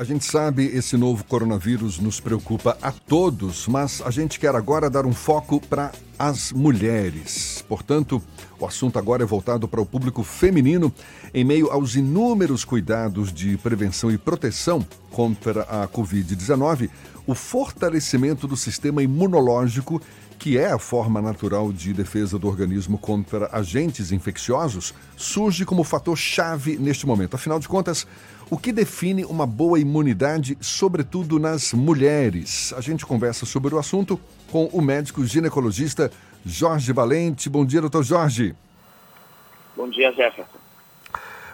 a gente sabe esse novo coronavírus nos preocupa a todos, mas a gente quer agora dar um foco para as mulheres. Portanto, o assunto agora é voltado para o público feminino em meio aos inúmeros cuidados de prevenção e proteção contra a Covid-19, o fortalecimento do sistema imunológico que é a forma natural de defesa do organismo contra agentes infecciosos, surge como fator chave neste momento. Afinal de contas, o que define uma boa imunidade, sobretudo nas mulheres? A gente conversa sobre o assunto com o médico ginecologista Jorge Valente. Bom dia, doutor Jorge. Bom dia, Jefferson.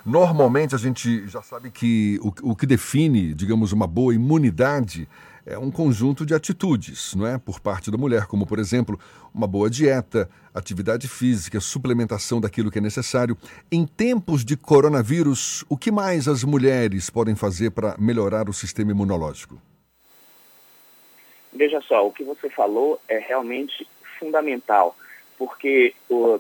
Normalmente a gente já sabe que o, o que define, digamos, uma boa imunidade é um conjunto de atitudes, não é? Por parte da mulher, como por exemplo, uma boa dieta, atividade física, suplementação daquilo que é necessário. Em tempos de coronavírus, o que mais as mulheres podem fazer para melhorar o sistema imunológico? Veja só, o que você falou é realmente fundamental, porque,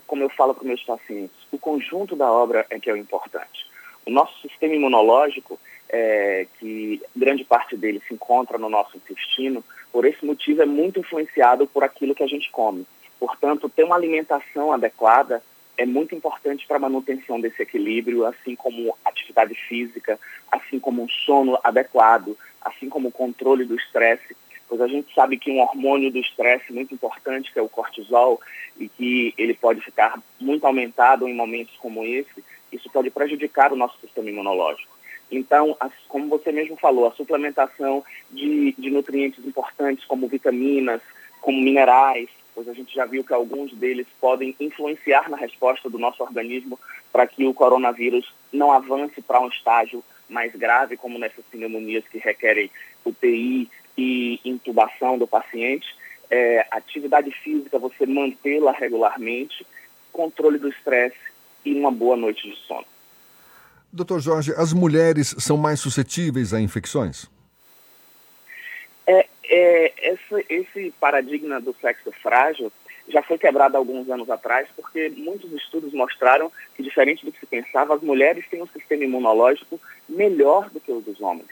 como eu falo para meus pacientes, o conjunto da obra é que é o importante. O nosso sistema imunológico é, que grande parte dele se encontra no nosso intestino, por esse motivo é muito influenciado por aquilo que a gente come. Portanto, ter uma alimentação adequada é muito importante para a manutenção desse equilíbrio, assim como atividade física, assim como um sono adequado, assim como o controle do estresse, pois a gente sabe que um hormônio do estresse muito importante, que é o cortisol, e que ele pode ficar muito aumentado em momentos como esse, isso pode prejudicar o nosso sistema imunológico. Então, como você mesmo falou, a suplementação de, de nutrientes importantes como vitaminas, como minerais, pois a gente já viu que alguns deles podem influenciar na resposta do nosso organismo para que o coronavírus não avance para um estágio mais grave, como nessas pneumonias que requerem UTI e intubação do paciente. É, atividade física, você mantê-la regularmente, controle do estresse e uma boa noite de sono. Doutor Jorge, as mulheres são mais suscetíveis a infecções? É, é, esse, esse paradigma do sexo frágil já foi quebrado alguns anos atrás, porque muitos estudos mostraram que, diferente do que se pensava, as mulheres têm um sistema imunológico melhor do que o dos homens.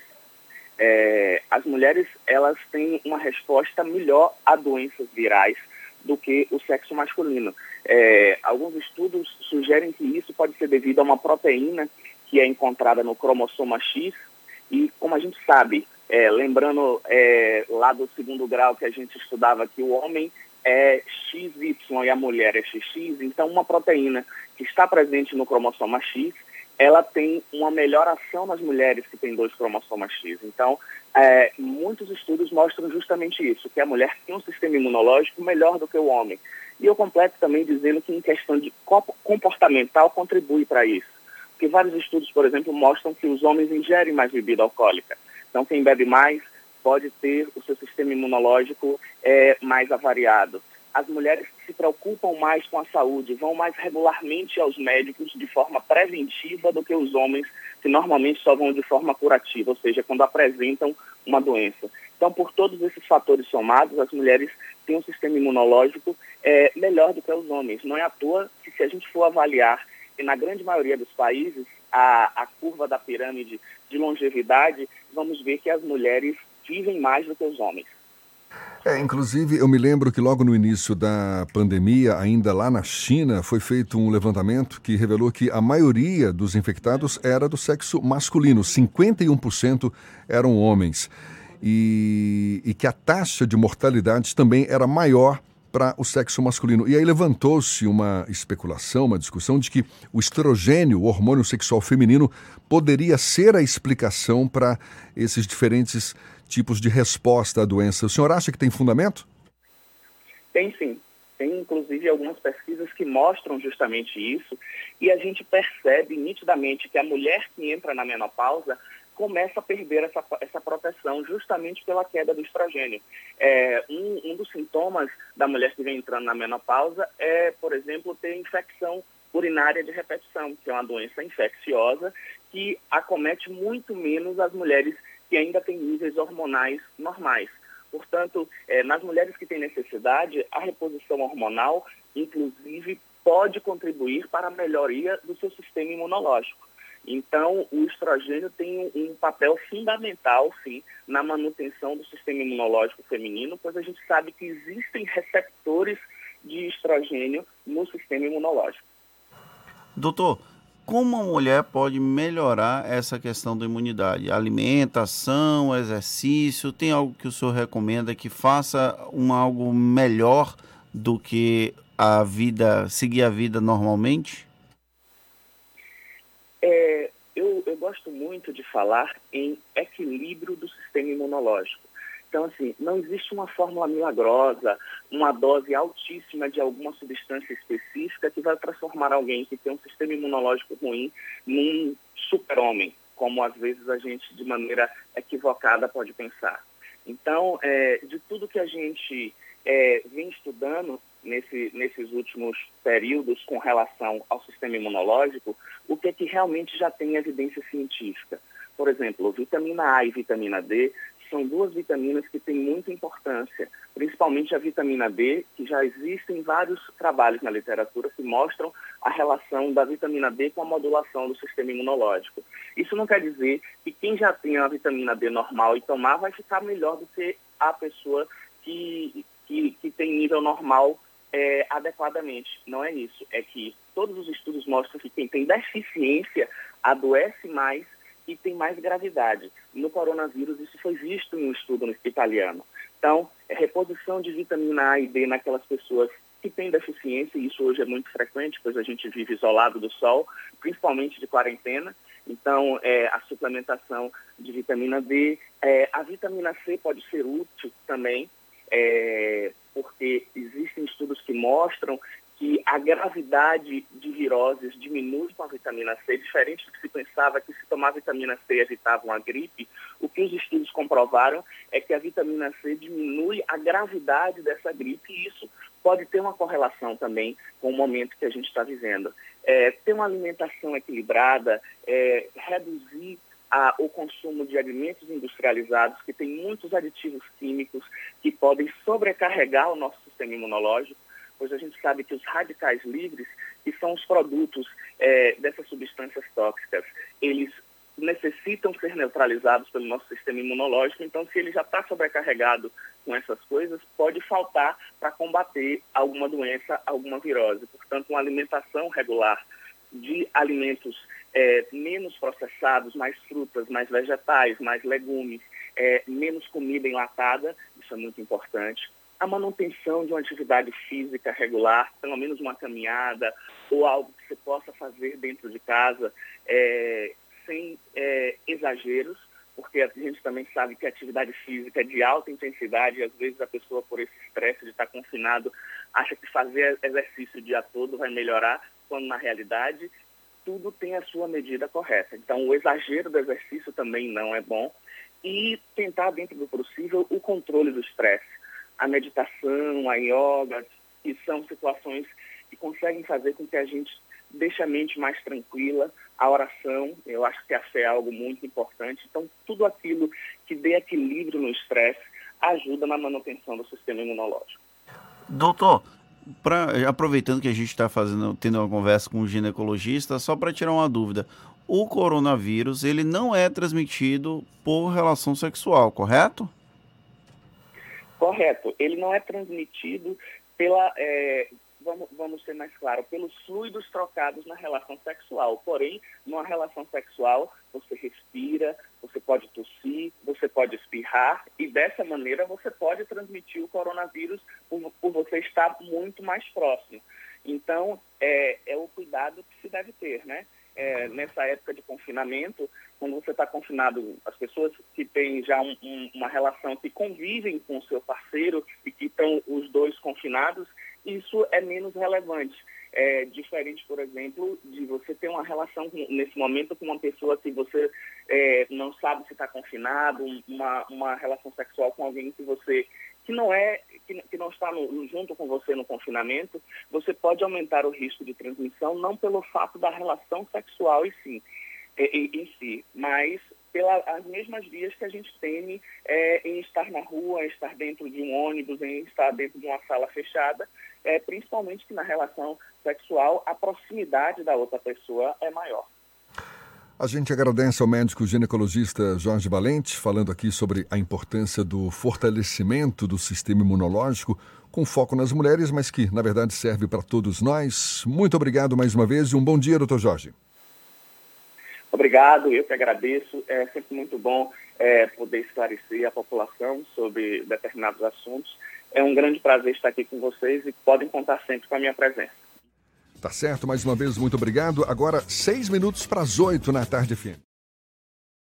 É, as mulheres elas têm uma resposta melhor a doenças virais do que o sexo masculino. É, alguns estudos sugerem que isso pode ser devido a uma proteína que é encontrada no cromossoma X. E como a gente sabe, é, lembrando é, lá do segundo grau que a gente estudava que o homem é XY e a mulher é XX, então uma proteína que está presente no cromossoma X, ela tem uma melhor ação nas mulheres que têm dois cromossomas X. Então, é, muitos estudos mostram justamente isso, que a mulher tem um sistema imunológico melhor do que o homem. E eu completo também dizendo que em questão de comportamental contribui para isso que vários estudos, por exemplo, mostram que os homens ingerem mais bebida alcoólica. Então, quem bebe mais pode ter o seu sistema imunológico é, mais avariado. As mulheres que se preocupam mais com a saúde vão mais regularmente aos médicos de forma preventiva do que os homens que normalmente só vão de forma curativa, ou seja, quando apresentam uma doença. Então, por todos esses fatores somados, as mulheres têm um sistema imunológico é, melhor do que os homens. Não é à toa que, se a gente for avaliar e na grande maioria dos países, a, a curva da pirâmide de longevidade, vamos ver que as mulheres vivem mais do que os homens. É, inclusive, eu me lembro que logo no início da pandemia, ainda lá na China, foi feito um levantamento que revelou que a maioria dos infectados era do sexo masculino, 51% eram homens. E, e que a taxa de mortalidade também era maior para o sexo masculino. E aí levantou-se uma especulação, uma discussão de que o estrogênio, o hormônio sexual feminino, poderia ser a explicação para esses diferentes tipos de resposta à doença. O senhor acha que tem fundamento? Tem sim. Tem inclusive algumas pesquisas que mostram justamente isso e a gente percebe nitidamente que a mulher que entra na menopausa começa a perder essa, essa proteção justamente pela queda do estrogênio. É, um, um dos sintomas da mulher que vem entrando na menopausa é, por exemplo, ter infecção urinária de repetição, que é uma doença infecciosa que acomete muito menos as mulheres que ainda têm níveis hormonais normais. Portanto, é, nas mulheres que têm necessidade, a reposição hormonal, inclusive, pode contribuir para a melhoria do seu sistema imunológico. Então, o estrogênio tem um papel fundamental, sim, na manutenção do sistema imunológico feminino, pois a gente sabe que existem receptores de estrogênio no sistema imunológico. Doutor, como a mulher pode melhorar essa questão da imunidade? Alimentação, exercício, tem algo que o senhor recomenda que faça um algo melhor do que a vida, seguir a vida normalmente? É, eu, eu gosto muito de falar em equilíbrio do sistema imunológico. Então, assim, não existe uma fórmula milagrosa, uma dose altíssima de alguma substância específica que vai transformar alguém que tem um sistema imunológico ruim num super-homem, como às vezes a gente, de maneira equivocada, pode pensar. Então, é, de tudo que a gente é, vem estudando nesse, nesses últimos períodos com relação ao sistema imunológico, o que é que realmente já tem evidência científica? Por exemplo, vitamina A e vitamina D são duas vitaminas que têm muita importância, principalmente a vitamina B, que já existem vários trabalhos na literatura que mostram a relação da vitamina B com a modulação do sistema imunológico. Isso não quer dizer que quem já tem a vitamina D normal e tomar vai ficar melhor do que a pessoa que, que, que tem nível normal é, adequadamente. Não é isso. É que todos os estudos mostram que quem tem deficiência adoece mais e tem mais gravidade. No coronavírus, isso foi visto em um estudo italiano. Então, é reposição de vitamina A e D naquelas pessoas que têm deficiência, e isso hoje é muito frequente, pois a gente vive isolado do sol, principalmente de quarentena. Então, é, a suplementação de vitamina D. É, a vitamina C pode ser útil também, é, porque existem estudos que mostram que a gravidade de viroses diminui com a vitamina C, diferente do que se pensava que se tomar vitamina C evitava uma gripe, o que os estudos comprovaram é que a vitamina C diminui a gravidade dessa gripe e isso pode ter uma correlação também com o momento que a gente está vivendo. É, ter uma alimentação equilibrada, é, reduzir a, o consumo de alimentos industrializados que têm muitos aditivos químicos que podem sobrecarregar o nosso sistema imunológico, pois a gente sabe que os radicais livres, que são os produtos é, dessas substâncias tóxicas, eles necessitam ser neutralizados pelo nosso sistema imunológico, então se ele já está sobrecarregado com essas coisas, pode faltar para combater alguma doença, alguma virose. Portanto, uma alimentação regular de alimentos é, menos processados, mais frutas, mais vegetais, mais legumes, é, menos comida enlatada, isso é muito importante. A manutenção de uma atividade física regular, pelo menos uma caminhada ou algo que você possa fazer dentro de casa é, sem é, exageros, porque a gente também sabe que a atividade física é de alta intensidade e às vezes a pessoa, por esse estresse de estar confinado, acha que fazer exercício o dia todo vai melhorar, quando na realidade tudo tem a sua medida correta. Então, o exagero do exercício também não é bom e tentar, dentro do possível, o controle do estresse a meditação, a yoga, que são situações que conseguem fazer com que a gente deixe a mente mais tranquila. A oração, eu acho que a fé é algo muito importante. Então, tudo aquilo que dê equilíbrio no estresse ajuda na manutenção do sistema imunológico. Doutor, pra, aproveitando que a gente está fazendo, tendo uma conversa com um ginecologista, só para tirar uma dúvida, o coronavírus ele não é transmitido por relação sexual, correto? Correto. Ele não é transmitido pela, é, vamos, vamos ser mais claro, pelos fluidos trocados na relação sexual. Porém, numa relação sexual, você respira, você pode tossir, você e dessa maneira você pode transmitir o coronavírus por, por você estar muito mais próximo. Então, é, é o cuidado que se deve ter, né? É, nessa época de confinamento, quando você está confinado, as pessoas que têm já um, um, uma relação, que convivem com o seu parceiro e que estão os dois confinados, isso é menos relevante. É diferente, por exemplo, de você ter uma relação nesse momento com uma pessoa que você é, não sabe se está confinado, uma, uma relação sexual com alguém que você que não é que, que não está no, junto com você no confinamento, você pode aumentar o risco de transmissão não pelo fato da relação sexual e sim, em, em si, mas pelas mesmas vias que a gente teme é, em estar na rua, em estar dentro de um ônibus, em estar dentro de uma sala fechada, é, principalmente que na relação sexual a proximidade da outra pessoa é maior. A gente agradece ao médico ginecologista Jorge Valente, falando aqui sobre a importância do fortalecimento do sistema imunológico, com foco nas mulheres, mas que, na verdade, serve para todos nós. Muito obrigado mais uma vez e um bom dia, doutor Jorge. Obrigado, eu que agradeço. É sempre muito bom é, poder esclarecer a população sobre determinados assuntos. É um grande prazer estar aqui com vocês e podem contar sempre com a minha presença. Tá certo, mais uma vez, muito obrigado. Agora, seis minutos para as oito na tarde fim.